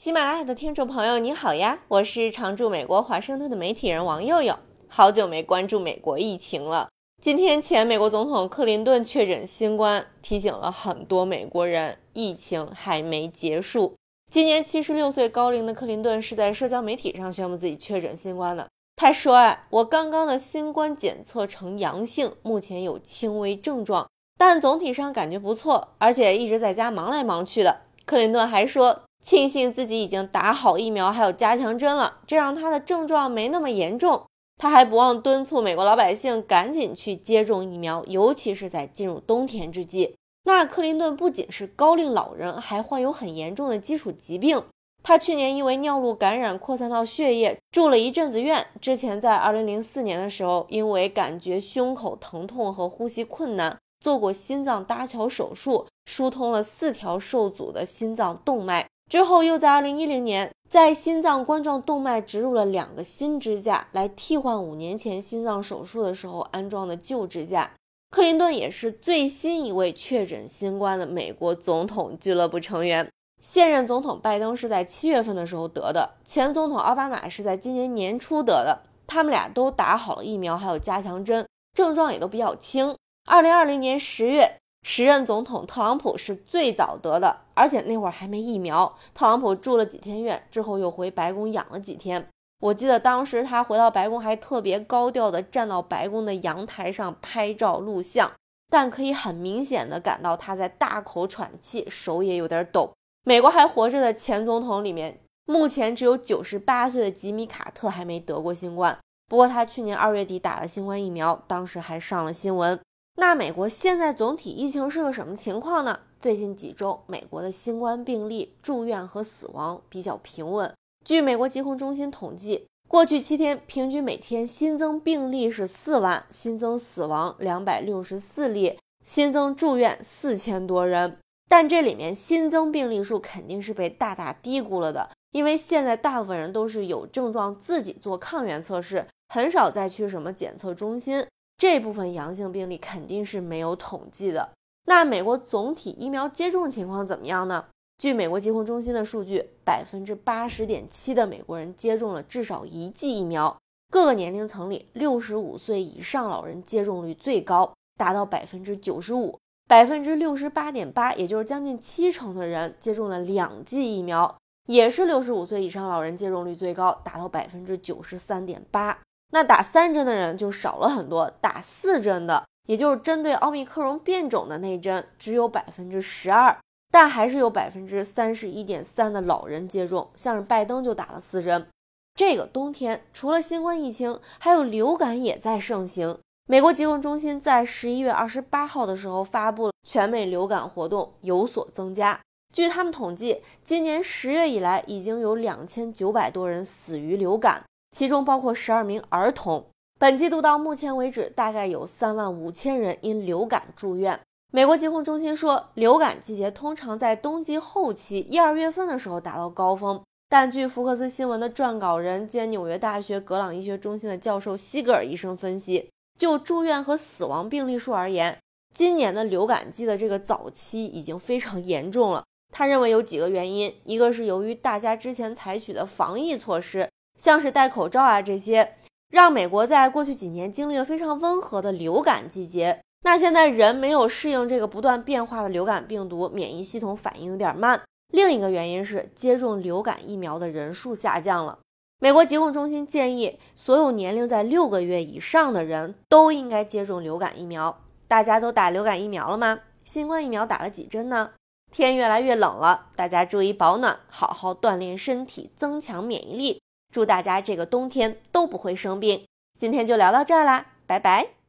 喜马拉雅的听众朋友，你好呀！我是常驻美国华盛顿的媒体人王佑佑，好久没关注美国疫情了。今天前美国总统克林顿确诊新冠，提醒了很多美国人，疫情还没结束。今年七十六岁高龄的克林顿是在社交媒体上宣布自己确诊新冠的。他说：“啊，我刚刚的新冠检测呈阳性，目前有轻微症状，但总体上感觉不错，而且一直在家忙来忙去的。”克林顿还说。庆幸自己已经打好疫苗，还有加强针了，这让他的症状没那么严重。他还不忘敦促美国老百姓赶紧去接种疫苗，尤其是在进入冬天之际。那克林顿不仅是高龄老人，还患有很严重的基础疾病。他去年因为尿路感染扩散到血液，住了一阵子院。之前在2004年的时候，因为感觉胸口疼痛和呼吸困难，做过心脏搭桥手术，疏通了四条受阻的心脏动脉。之后又在二零一零年，在心脏冠状动脉植入了两个新支架，来替换五年前心脏手术的时候安装的旧支架。克林顿也是最新一位确诊新冠的美国总统俱乐部成员。现任总统拜登是在七月份的时候得的，前总统奥巴马是在今年年初得的。他们俩都打好了疫苗，还有加强针，症状也都比较轻。二零二零年十月。时任总统特朗普是最早得的，而且那会儿还没疫苗。特朗普住了几天院之后，又回白宫养了几天。我记得当时他回到白宫还特别高调的站到白宫的阳台上拍照录像，但可以很明显的感到他在大口喘气，手也有点抖。美国还活着的前总统里面，目前只有九十八岁的吉米卡特还没得过新冠，不过他去年二月底打了新冠疫苗，当时还上了新闻。那美国现在总体疫情是个什么情况呢？最近几周，美国的新冠病例、住院和死亡比较平稳。据美国疾控中心统计，过去七天平均每天新增病例是四万，新增死亡两百六十四例，新增住院四千多人。但这里面新增病例数肯定是被大大低估了的，因为现在大部分人都是有症状自己做抗原测试，很少再去什么检测中心。这部分阳性病例肯定是没有统计的。那美国总体疫苗接种情况怎么样呢？据美国疾控中心的数据，百分之八十点七的美国人接种了至少一剂疫苗。各个年龄层里，六十五岁以上老人接种率最高，达到百分之九十五。百分之六十八点八，也就是将近七成的人接种了两剂疫苗，也是六十五岁以上老人接种率最高，达到百分之九十三点八。那打三针的人就少了很多，打四针的，也就是针对奥密克戎变种的那针，只有百分之十二，但还是有百分之三十一点三的老人接种，像是拜登就打了四针。这个冬天除了新冠疫情，还有流感也在盛行。美国疾控中心在十一月二十八号的时候发布了全美流感活动有所增加。据他们统计，今年十月以来已经有两千九百多人死于流感。其中包括十二名儿童。本季度到目前为止，大概有三万五千人因流感住院。美国疾控中心说，流感季节通常在冬季后期一二月份的时候达到高峰。但据福克斯新闻的撰稿人兼纽约大学格朗医学中心的教授西格尔医生分析，就住院和死亡病例数而言，今年的流感季的这个早期已经非常严重了。他认为有几个原因，一个是由于大家之前采取的防疫措施。像是戴口罩啊这些，让美国在过去几年经历了非常温和的流感季节。那现在人没有适应这个不断变化的流感病毒，免疫系统反应有点慢。另一个原因是接种流感疫苗的人数下降了。美国疾控中心建议，所有年龄在六个月以上的人都应该接种流感疫苗。大家都打流感疫苗了吗？新冠疫苗打了几针呢？天越来越冷了，大家注意保暖，好好锻炼身体，增强免疫力。祝大家这个冬天都不会生病。今天就聊到这儿啦，拜拜。